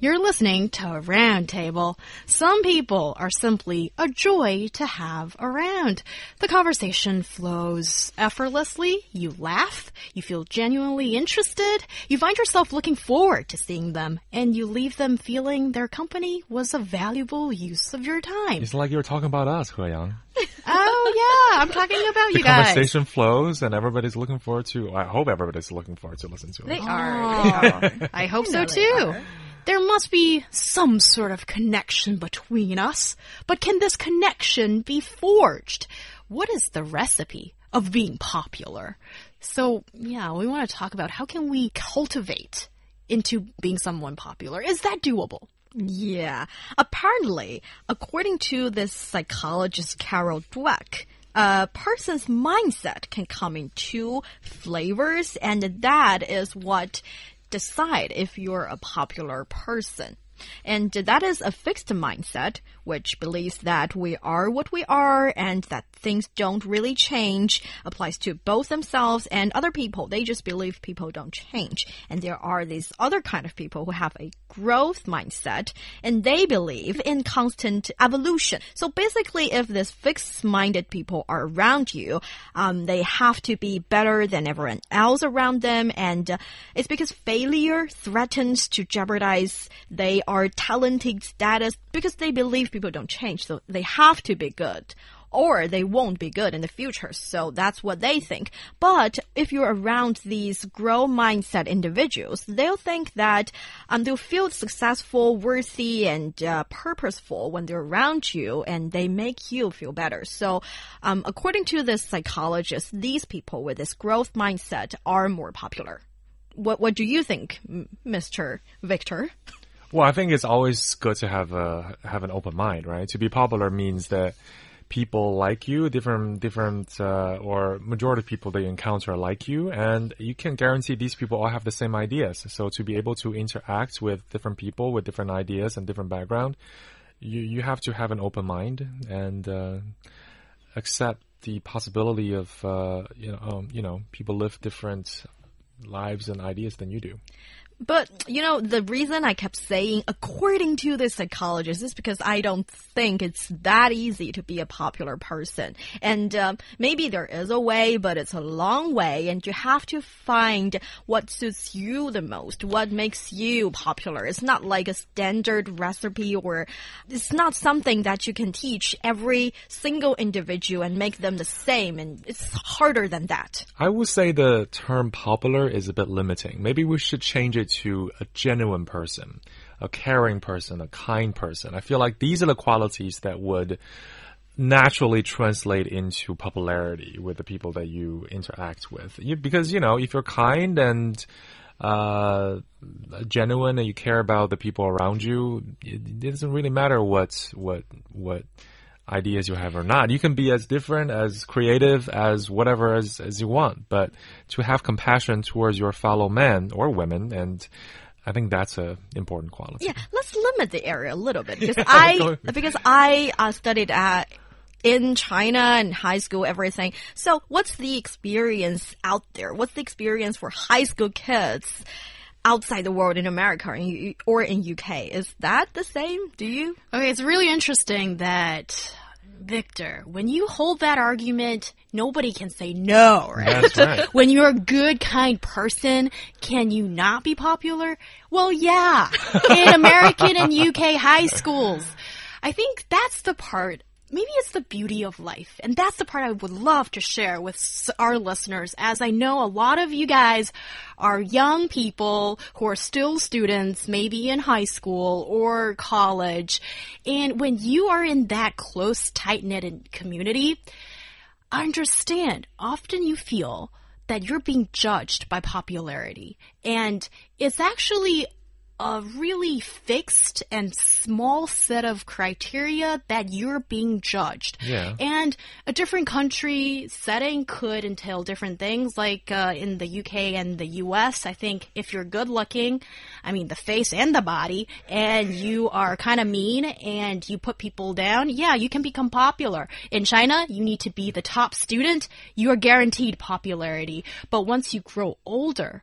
You're listening to a roundtable. Some people are simply a joy to have around. The conversation flows effortlessly. You laugh. You feel genuinely interested. You find yourself looking forward to seeing them and you leave them feeling their company was a valuable use of your time. It's like you're talking about us, He Yang. oh yeah, I'm talking about the you guys. The conversation flows and everybody's looking forward to, I hope everybody's looking forward to listen to it. They oh. are. They are. I hope so know they too. There must be some sort of connection between us, but can this connection be forged? What is the recipe of being popular? So, yeah, we want to talk about how can we cultivate into being someone popular? Is that doable? Yeah. Apparently, according to this psychologist Carol Dweck, a person's mindset can come in two flavors, and that is what decide if you're a popular person. And that is a fixed mindset, which believes that we are what we are and that things don't really change, applies to both themselves and other people. They just believe people don't change. And there are these other kind of people who have a growth mindset and they believe in constant evolution. So basically, if these fixed minded people are around you, um, they have to be better than everyone else around them. And uh, it's because failure threatens to jeopardize they are talented status because they believe people don't change. So they have to be good or they won't be good in the future. So that's what they think. But if you're around these growth mindset individuals, they'll think that um, they'll feel successful, worthy, and uh, purposeful when they're around you, and they make you feel better. So, um, according to this psychologist, these people with this growth mindset are more popular. What What do you think, Mr. Victor? Well, I think it's always good to have a have an open mind, right? To be popular means that people like you, different different uh, or majority of people you encounter like you, and you can guarantee these people all have the same ideas. So to be able to interact with different people with different ideas and different background, you you have to have an open mind and uh, accept the possibility of uh, you know um, you know people live different lives and ideas than you do. But, you know, the reason I kept saying, according to the psychologist, is because I don't think it's that easy to be a popular person. And um, maybe there is a way, but it's a long way, and you have to find what suits you the most, what makes you popular. It's not like a standard recipe, or it's not something that you can teach every single individual and make them the same, and it's harder than that. I would say the term popular is a bit limiting. Maybe we should change it to a genuine person, a caring person, a kind person. I feel like these are the qualities that would naturally translate into popularity with the people that you interact with. You, because, you know, if you're kind and uh, genuine and you care about the people around you, it, it doesn't really matter what, what, what, ideas you have or not. You can be as different, as creative, as whatever as, as you want, but to have compassion towards your fellow men or women and I think that's a important quality. Yeah, let's limit the area a little bit because I because I uh, studied at in China and high school, everything. So, what's the experience out there? What's the experience for high school kids? Outside the world in America or in UK. Is that the same? Do you? Okay, it's really interesting that Victor, when you hold that argument, nobody can say no, right? That's right. when you're a good, kind person, can you not be popular? Well, yeah, in American and UK high schools. I think that's the part maybe it's the beauty of life. And that's the part I would love to share with our listeners, as I know a lot of you guys are young people who are still students, maybe in high school or college. And when you are in that close, tight knit community, understand, often you feel that you're being judged by popularity. And it's actually a really fixed and small set of criteria that you're being judged. Yeah. And a different country setting could entail different things. Like uh, in the UK and the US, I think if you're good looking, I mean, the face and the body, and you are kind of mean and you put people down, yeah, you can become popular. In China, you need to be the top student. You are guaranteed popularity. But once you grow older,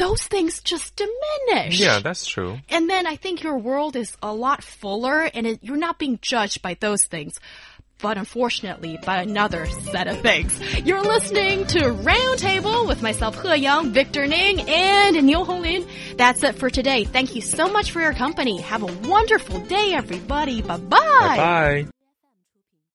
those things just diminish. Yeah, that's true. And then I think your world is a lot fuller and it, you're not being judged by those things. But unfortunately, by another set of things. You're listening to Roundtable with myself, He Yang, Victor Ning, and Niu Honglin. That's it for today. Thank you so much for your company. Have a wonderful day, everybody. Bye bye. Bye bye.